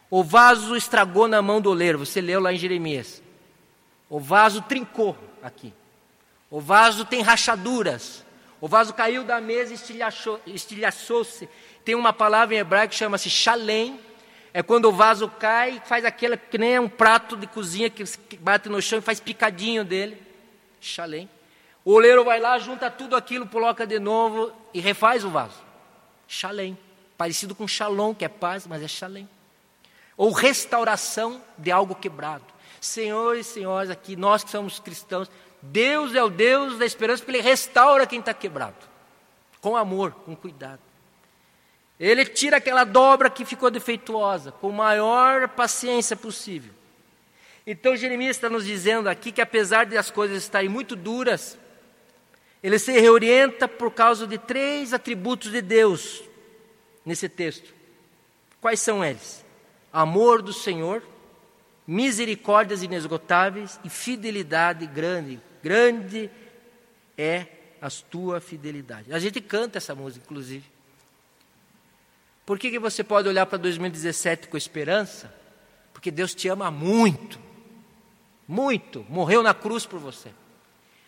Speaker 1: O vaso estragou na mão do oleiro, você leu lá em Jeremias. O vaso trincou aqui. O vaso tem rachaduras. O vaso caiu da mesa e estilhaçou-se. Tem uma palavra em hebraico que chama-se shalem. É quando o vaso cai faz aquele que nem um prato de cozinha que bate no chão e faz picadinho dele. Shalem. O oleiro vai lá, junta tudo aquilo, coloca de novo e refaz o vaso. Shalem. Parecido com shalom, que é paz, mas é shalem. Ou restauração de algo quebrado. Senhores e senhoras, aqui, nós que somos cristãos, Deus é o Deus da esperança porque Ele restaura quem está quebrado, com amor, com cuidado. Ele tira aquela dobra que ficou defeituosa, com maior paciência possível. Então Jeremias está nos dizendo aqui que apesar de as coisas estarem muito duras, ele se reorienta por causa de três atributos de Deus nesse texto. Quais são eles? Amor do Senhor, misericórdias inesgotáveis e fidelidade grande, Grande é a tua fidelidade. A gente canta essa música, inclusive. Por que, que você pode olhar para 2017 com esperança? Porque Deus te ama muito. Muito. Morreu na cruz por você.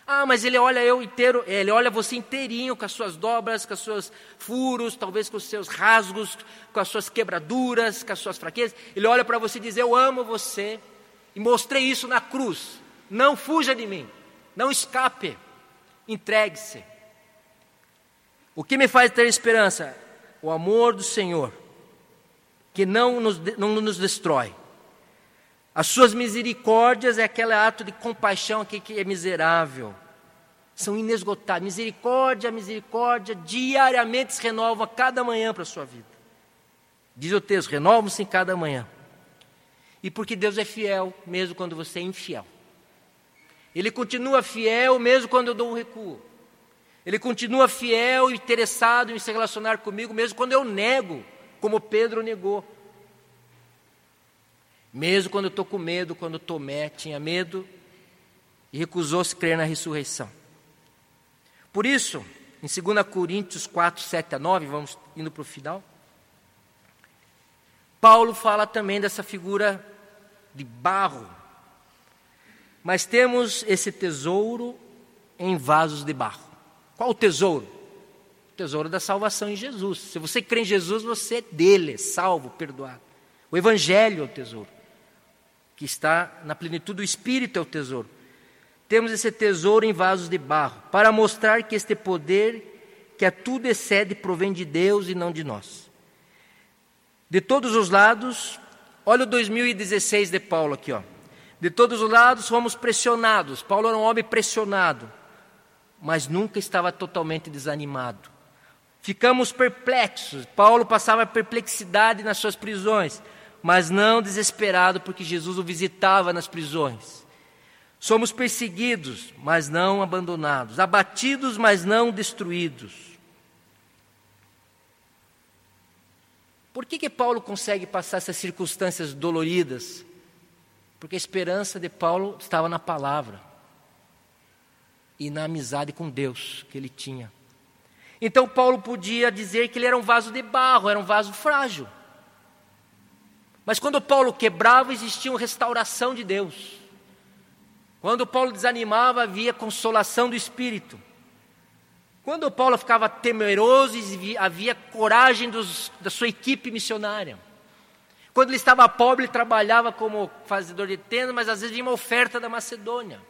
Speaker 1: Ah, mas ele olha eu inteiro, ele olha você inteirinho, com as suas dobras, com os seus furos, talvez com os seus rasgos, com as suas quebraduras, com as suas fraquezas. Ele olha para você e diz: Eu amo você. E mostrei isso na cruz. Não fuja de mim. Não escape, entregue-se. O que me faz ter esperança? O amor do Senhor, que não nos, não nos destrói. As suas misericórdias é aquele ato de compaixão aqui que é miserável. São inesgotáveis. Misericórdia, misericórdia, diariamente se renovam a cada manhã para a sua vida. Diz o texto: renovam-se em cada manhã. E porque Deus é fiel, mesmo quando você é infiel. Ele continua fiel mesmo quando eu dou um recuo. Ele continua fiel e interessado em se relacionar comigo mesmo quando eu nego, como Pedro negou. Mesmo quando eu estou com medo, quando Tomé tinha medo e recusou-se crer na ressurreição. Por isso, em 2 Coríntios 4, 7 a 9, vamos indo para o final. Paulo fala também dessa figura de barro. Mas temos esse tesouro em vasos de barro. Qual o tesouro? O tesouro da salvação em Jesus. Se você crê em Jesus, você é dele, é salvo, perdoado. O Evangelho é o tesouro, que está na plenitude do Espírito é o tesouro. Temos esse tesouro em vasos de barro, para mostrar que este poder, que a tudo excede, provém de Deus e não de nós. De todos os lados, olha o 2016 de Paulo aqui, ó. De todos os lados fomos pressionados. Paulo era um homem pressionado, mas nunca estava totalmente desanimado. Ficamos perplexos. Paulo passava perplexidade nas suas prisões, mas não desesperado, porque Jesus o visitava nas prisões. Somos perseguidos, mas não abandonados, abatidos, mas não destruídos. Por que, que Paulo consegue passar essas circunstâncias doloridas? Porque a esperança de Paulo estava na palavra e na amizade com Deus que ele tinha. Então Paulo podia dizer que ele era um vaso de barro, era um vaso frágil. Mas quando Paulo quebrava, existia uma restauração de Deus. Quando Paulo desanimava, havia consolação do Espírito. Quando Paulo ficava temeroso, havia coragem dos, da sua equipe missionária. Quando ele estava pobre, ele trabalhava como fazedor de tenda, mas às vezes vinha uma oferta da Macedônia.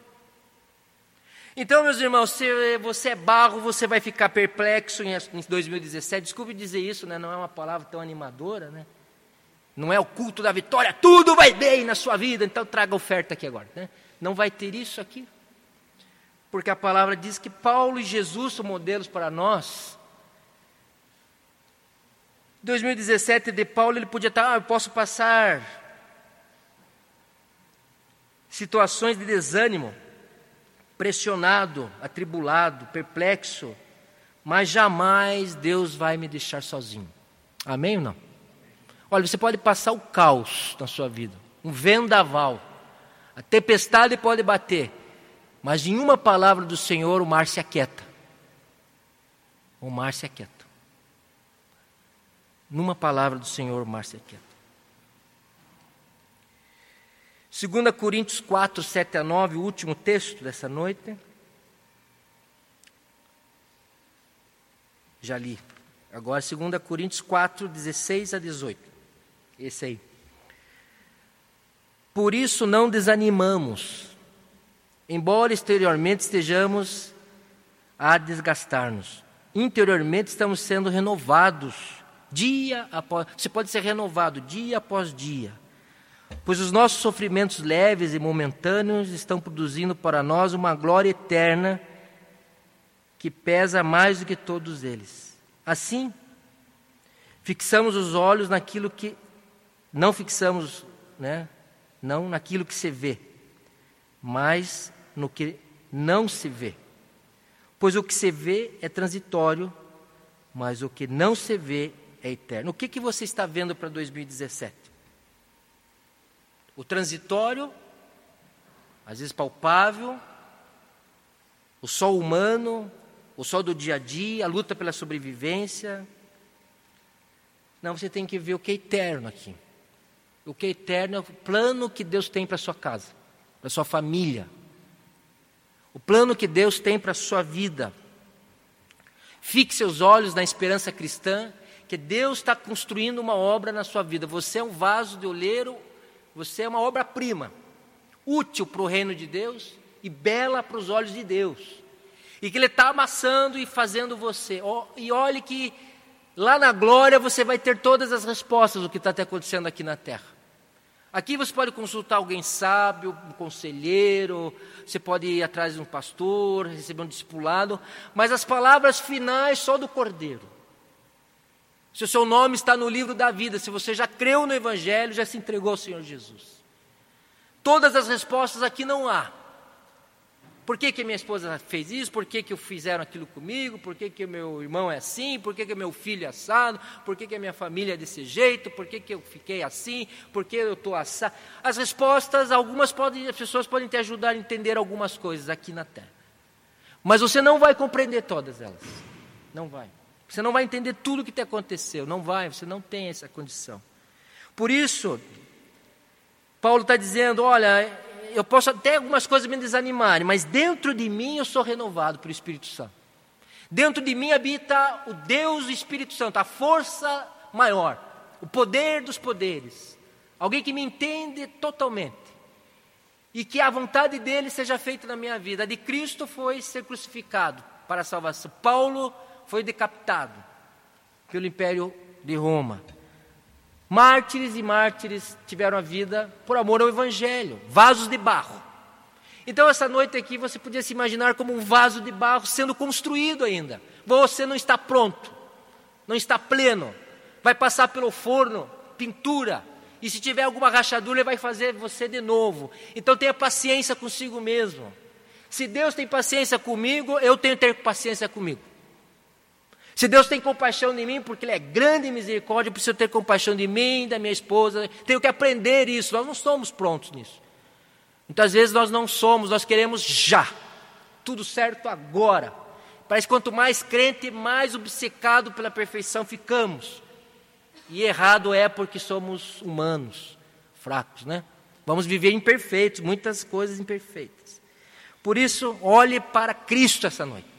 Speaker 1: Então, meus irmãos, se você é barro, você vai ficar perplexo em 2017. Desculpe dizer isso, né? não é uma palavra tão animadora, né? Não é o culto da vitória, tudo vai bem na sua vida, então traga oferta aqui agora. Né? Não vai ter isso aqui. Porque a palavra diz que Paulo e Jesus são modelos para nós. 2017 de Paulo, ele podia estar, ah, eu posso passar situações de desânimo, pressionado, atribulado, perplexo, mas jamais Deus vai me deixar sozinho. Amém ou não? Olha, você pode passar o caos na sua vida, um vendaval, a tempestade pode bater, mas em uma palavra do Senhor o mar se aquieta. O mar se aquieta. Numa palavra do Senhor, Márcia Quieto. 2 Coríntios 4, 7 a 9, o último texto dessa noite. Já li. Agora, 2 Coríntios 4, 16 a 18. Esse aí. Por isso não desanimamos, embora exteriormente estejamos a desgastar-nos, interiormente estamos sendo renovados dia após, você pode ser renovado dia após dia. Pois os nossos sofrimentos leves e momentâneos estão produzindo para nós uma glória eterna que pesa mais do que todos eles. Assim, fixamos os olhos naquilo que não fixamos, né? Não naquilo que se vê, mas no que não se vê. Pois o que se vê é transitório, mas o que não se vê é eterno. O que, que você está vendo para 2017? O transitório, às vezes palpável, o sol humano, o sol do dia a dia, a luta pela sobrevivência. Não, você tem que ver o que é eterno aqui. O que é eterno é o plano que Deus tem para a sua casa, para a sua família. O plano que Deus tem para a sua vida. Fixe seus olhos na esperança cristã que Deus está construindo uma obra na sua vida. Você é um vaso de oleiro, você é uma obra-prima, útil para o reino de Deus e bela para os olhos de Deus. E que Ele está amassando e fazendo você. E olhe que lá na glória você vai ter todas as respostas do que está acontecendo aqui na terra. Aqui você pode consultar alguém sábio, um conselheiro, você pode ir atrás de um pastor, receber um discipulado, mas as palavras finais só do Cordeiro se o seu nome está no livro da vida, se você já creu no Evangelho, já se entregou ao Senhor Jesus. Todas as respostas aqui não há. Por que, que minha esposa fez isso? Por que, que fizeram aquilo comigo? Por que, que meu irmão é assim? Por que, que meu filho é assado? Por que, que a minha família é desse jeito? Por que, que eu fiquei assim? Por que eu estou assado? As respostas, algumas podem, as pessoas podem te ajudar a entender algumas coisas aqui na Terra. Mas você não vai compreender todas elas. Não vai. Você não vai entender tudo o que te aconteceu. Não vai, você não tem essa condição. Por isso, Paulo está dizendo: olha, eu posso até algumas coisas me desanimarem, mas dentro de mim eu sou renovado pelo Espírito Santo. Dentro de mim habita o Deus do Espírito Santo, a força maior, o poder dos poderes. Alguém que me entende totalmente. E que a vontade dele seja feita na minha vida. A de Cristo foi ser crucificado para a salvação. Paulo foi decapitado pelo Império de Roma. Mártires e mártires tiveram a vida por amor ao Evangelho, vasos de barro. Então, essa noite aqui você podia se imaginar como um vaso de barro sendo construído ainda. Você não está pronto, não está pleno, vai passar pelo forno, pintura, e se tiver alguma rachadura, ele vai fazer você de novo. Então, tenha paciência consigo mesmo. Se Deus tem paciência comigo, eu tenho que ter paciência comigo. Se Deus tem compaixão de mim, porque Ele é grande em misericórdia, preciso ter compaixão de mim, da minha esposa. Tenho que aprender isso. Nós não somos prontos nisso. Muitas vezes nós não somos, nós queremos já. Tudo certo agora. Parece que quanto mais crente, mais obcecado pela perfeição ficamos. E errado é porque somos humanos, fracos, né? Vamos viver imperfeitos, muitas coisas imperfeitas. Por isso, olhe para Cristo essa noite.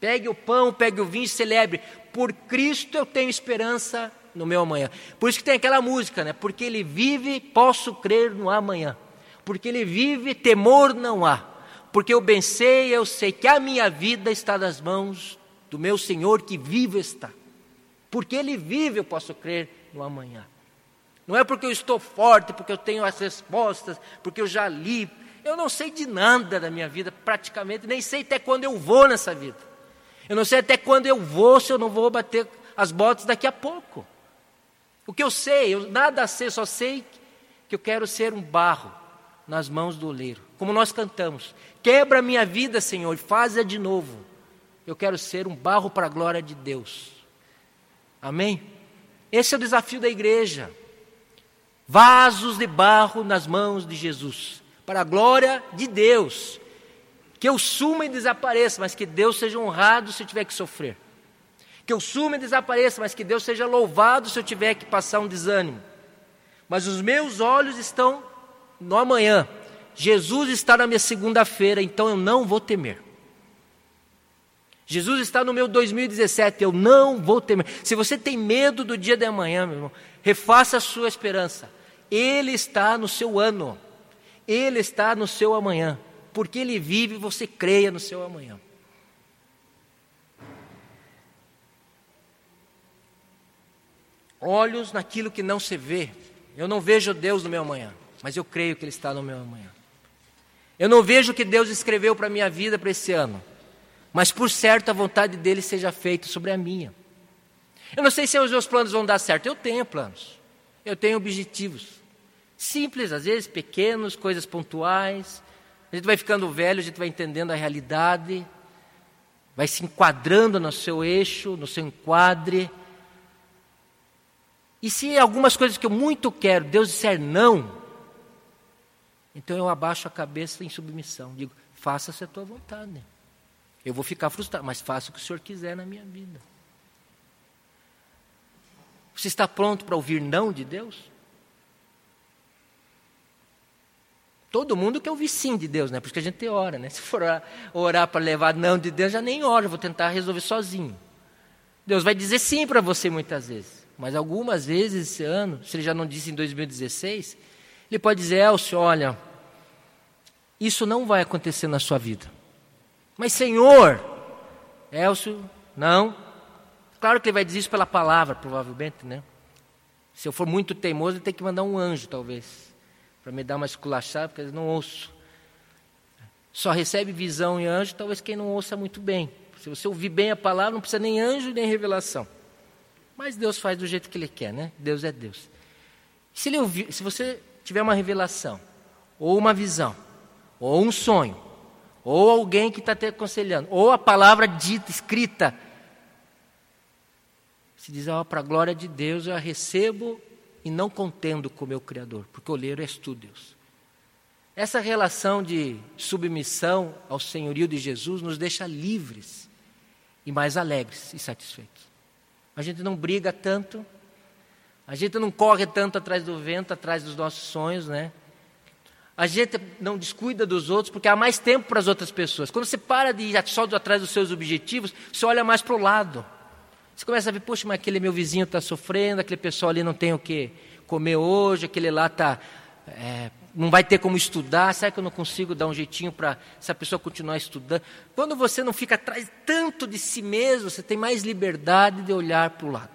Speaker 1: Pegue o pão, pegue o vinho e celebre. Por Cristo eu tenho esperança no meu amanhã. Por isso que tem aquela música, né? Porque Ele vive, posso crer no amanhã. Porque Ele vive, temor não há. Porque eu bem sei, eu sei que a minha vida está nas mãos do meu Senhor que vivo está. Porque Ele vive, eu posso crer no amanhã. Não é porque eu estou forte, porque eu tenho as respostas, porque eu já li. Eu não sei de nada da minha vida, praticamente, nem sei até quando eu vou nessa vida. Eu não sei até quando eu vou, se eu não vou bater as botas daqui a pouco. O que eu sei, eu nada sei, só sei que eu quero ser um barro nas mãos do oleiro. Como nós cantamos: Quebra minha vida, Senhor, faz-a de novo. Eu quero ser um barro para a glória de Deus. Amém? Esse é o desafio da igreja. Vasos de barro nas mãos de Jesus, para a glória de Deus que eu suma e desapareça, mas que Deus seja honrado se eu tiver que sofrer. Que eu suma e desapareça, mas que Deus seja louvado se eu tiver que passar um desânimo. Mas os meus olhos estão no amanhã. Jesus está na minha segunda-feira, então eu não vou temer. Jesus está no meu 2017, eu não vou temer. Se você tem medo do dia de amanhã, meu irmão, refaça a sua esperança. Ele está no seu ano, Ele está no seu amanhã porque Ele vive, você creia no seu amanhã. Olhos naquilo que não se vê. Eu não vejo Deus no meu amanhã, mas eu creio que Ele está no meu amanhã. Eu não vejo o que Deus escreveu para a minha vida para esse ano, mas por certo a vontade dele seja feita sobre a minha. Eu não sei se os meus planos vão dar certo, eu tenho planos, eu tenho objetivos. Simples, às vezes pequenos, coisas pontuais, a gente vai ficando velho, a gente vai entendendo a realidade, vai se enquadrando no seu eixo, no seu enquadre. E se algumas coisas que eu muito quero, Deus disser não, então eu abaixo a cabeça em submissão. Digo, faça-se a tua vontade. Eu vou ficar frustrado, mas faça o que o Senhor quiser na minha vida. Você está pronto para ouvir não de Deus? Todo mundo quer ouvir sim de Deus, né? Por isso que a gente ora, né? Se for orar, para levar não de Deus, já nem ora, vou tentar resolver sozinho. Deus vai dizer sim para você muitas vezes. Mas algumas vezes esse ano, se ele já não disse em 2016, ele pode dizer, Elcio, olha, isso não vai acontecer na sua vida. Mas Senhor, Elcio, não. Claro que ele vai dizer isso pela palavra, provavelmente, né? Se eu for muito teimoso, ele tem que mandar um anjo, talvez para me dar uma esculachada, porque eu não ouço. Só recebe visão e anjo, talvez quem não ouça muito bem. Se você ouvir bem a palavra, não precisa nem anjo nem revelação. Mas Deus faz do jeito que Ele quer, né? Deus é Deus. Se, ele ouvir, se você tiver uma revelação, ou uma visão, ou um sonho, ou alguém que está te aconselhando, ou a palavra dita, escrita. Se diz, ó, oh, para a glória de Deus eu a recebo e não contendo com o meu Criador, porque oleiro és tu, Deus. Essa relação de submissão ao senhorio de Jesus nos deixa livres e mais alegres e satisfeitos. A gente não briga tanto, a gente não corre tanto atrás do vento, atrás dos nossos sonhos, né? A gente não descuida dos outros porque há mais tempo para as outras pessoas. Quando você para de ir só atrás dos seus objetivos, você olha mais para o lado. Você começa a ver, poxa, mas aquele meu vizinho está sofrendo, aquele pessoal ali não tem o que comer hoje, aquele lá está é, não vai ter como estudar, será que eu não consigo dar um jeitinho para essa pessoa continuar estudando? Quando você não fica atrás tanto de si mesmo, você tem mais liberdade de olhar para o lado.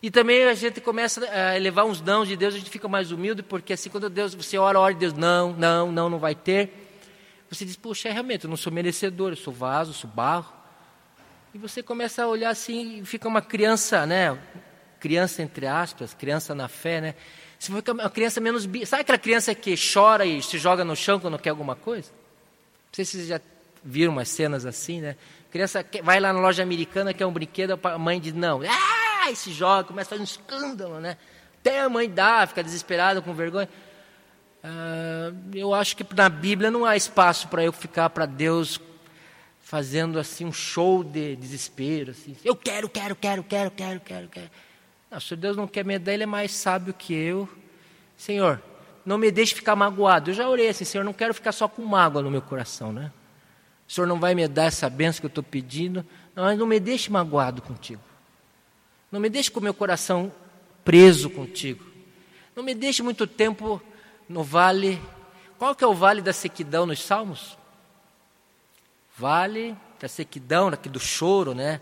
Speaker 1: E também a gente começa a elevar uns dãos de Deus, a gente fica mais humilde, porque assim, quando Deus, você ora, ora, Deus, não, não, não, não vai ter. Você diz, poxa, é, realmente, eu não sou merecedor, eu sou vaso, sou barro. E você começa a olhar assim, e fica uma criança, né? Criança entre aspas, criança na fé, né? Você fica uma criança menos. Sabe aquela criança que chora e se joga no chão quando quer alguma coisa? Não sei se vocês já viram umas cenas assim, né? A criança vai lá na loja americana, quer um brinquedo, a mãe diz não. Ah, e se joga, começa a fazer um escândalo, né? Até a mãe dá, fica desesperada, com vergonha. Ah, eu acho que na Bíblia não há espaço para eu ficar para Deus fazendo assim um show de desespero. Assim. Eu quero, quero, quero, quero, quero, quero, quero. Não, se Deus não quer me dar, Ele é mais sábio que eu. Senhor, não me deixe ficar magoado. Eu já orei assim, Senhor, não quero ficar só com mágoa no meu coração, né? O Senhor não vai me dar essa benção que eu estou pedindo. Não, mas não me deixe magoado contigo. Não me deixe com o meu coração preso contigo. Não me deixe muito tempo no vale. Qual que é o vale da sequidão nos Salmos? Vale da sequidão, aqui do choro, né?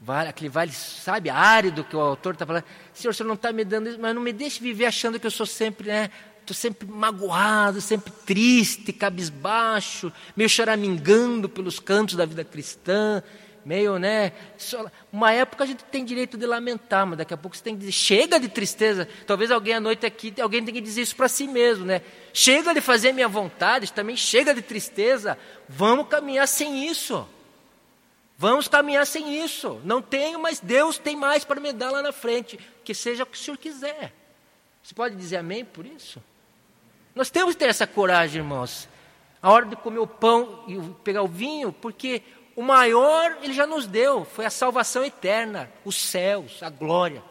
Speaker 1: vale, aquele vale, sabe, árido que o autor está falando. Senhor, o Senhor não está me dando isso, mas não me deixe viver achando que eu sou sempre, né? Estou sempre magoado, sempre triste, cabisbaixo, meio choramingando pelos cantos da vida cristã, meio, né? Uma época a gente tem direito de lamentar, mas daqui a pouco você tem que dizer, chega de tristeza. Talvez alguém à noite aqui, alguém tenha que dizer isso para si mesmo, né? Chega de fazer minha vontade, também chega de tristeza. Vamos caminhar sem isso. Vamos caminhar sem isso. Não tenho, mas Deus tem mais para me dar lá na frente. Que seja o que o Senhor quiser. Você pode dizer amém por isso? Nós temos que ter essa coragem, irmãos. A hora de comer o pão e pegar o vinho, porque o maior ele já nos deu, foi a salvação eterna, os céus, a glória.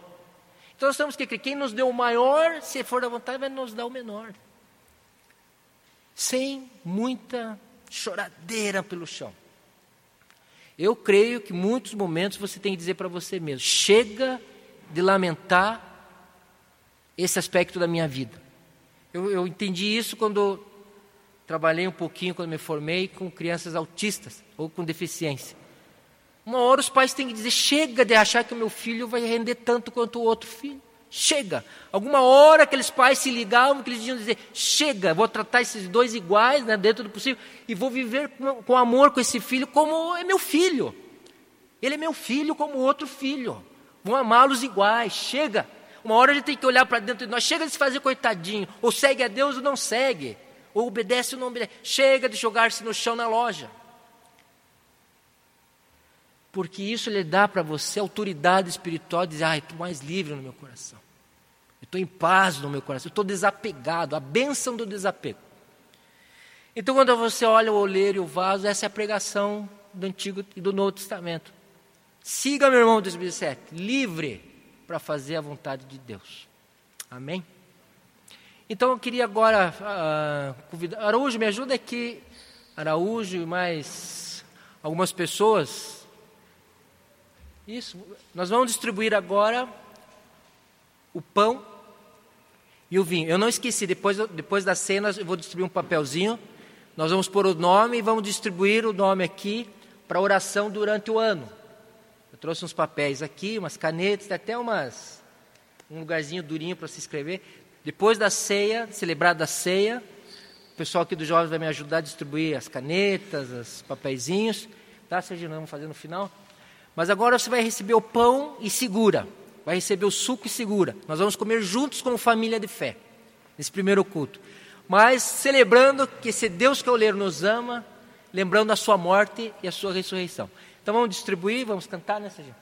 Speaker 1: Então nós temos que crer, quem nos deu o maior, se for da vontade, vai nos dar o menor. Sem muita choradeira pelo chão. Eu creio que muitos momentos você tem que dizer para você mesmo: chega de lamentar esse aspecto da minha vida. Eu, eu entendi isso quando trabalhei um pouquinho, quando me formei, com crianças autistas ou com deficiência. Uma hora os pais têm que dizer: chega de achar que o meu filho vai render tanto quanto o outro filho. Chega. Alguma hora aqueles pais se ligavam que eles iam dizer: chega, vou tratar esses dois iguais, né, dentro do possível, e vou viver com, com amor com esse filho como é meu filho. Ele é meu filho como outro filho. Vou amá-los iguais. Chega. Uma hora a gente tem que olhar para dentro de nós. Chega de se fazer coitadinho. Ou segue a Deus ou não segue. Ou obedece ou não obedece. Chega de jogar-se no chão na loja. Porque isso lhe dá para você autoridade espiritual de dizer, ah, estou mais livre no meu coração. Eu estou em paz no meu coração, eu estou desapegado, a bênção do desapego. Então, quando você olha o oleiro e o vaso, essa é a pregação do Antigo e do Novo Testamento. Siga, meu irmão, 2007, livre para fazer a vontade de Deus. Amém? Então, eu queria agora uh, convidar. Araújo, me ajuda aqui. Araújo e mais algumas pessoas. Isso. Nós vamos distribuir agora o pão e o vinho. Eu não esqueci, depois, depois da cena eu vou distribuir um papelzinho. Nós vamos pôr o nome e vamos distribuir o nome aqui para oração durante o ano. Eu trouxe uns papéis aqui, umas canetas, até umas, um lugarzinho durinho para se escrever. Depois da ceia, celebrada a ceia, o pessoal aqui dos jovens vai me ajudar a distribuir as canetas, os papeizinhos. Tá, Serginho? Vamos fazer no final. Mas agora você vai receber o pão e segura vai receber o suco e segura. Nós vamos comer juntos como família de fé, nesse primeiro culto. mas celebrando que esse Deus que o ler nos ama, lembrando a sua morte e a sua ressurreição. Então vamos distribuir, vamos cantar nessa gente.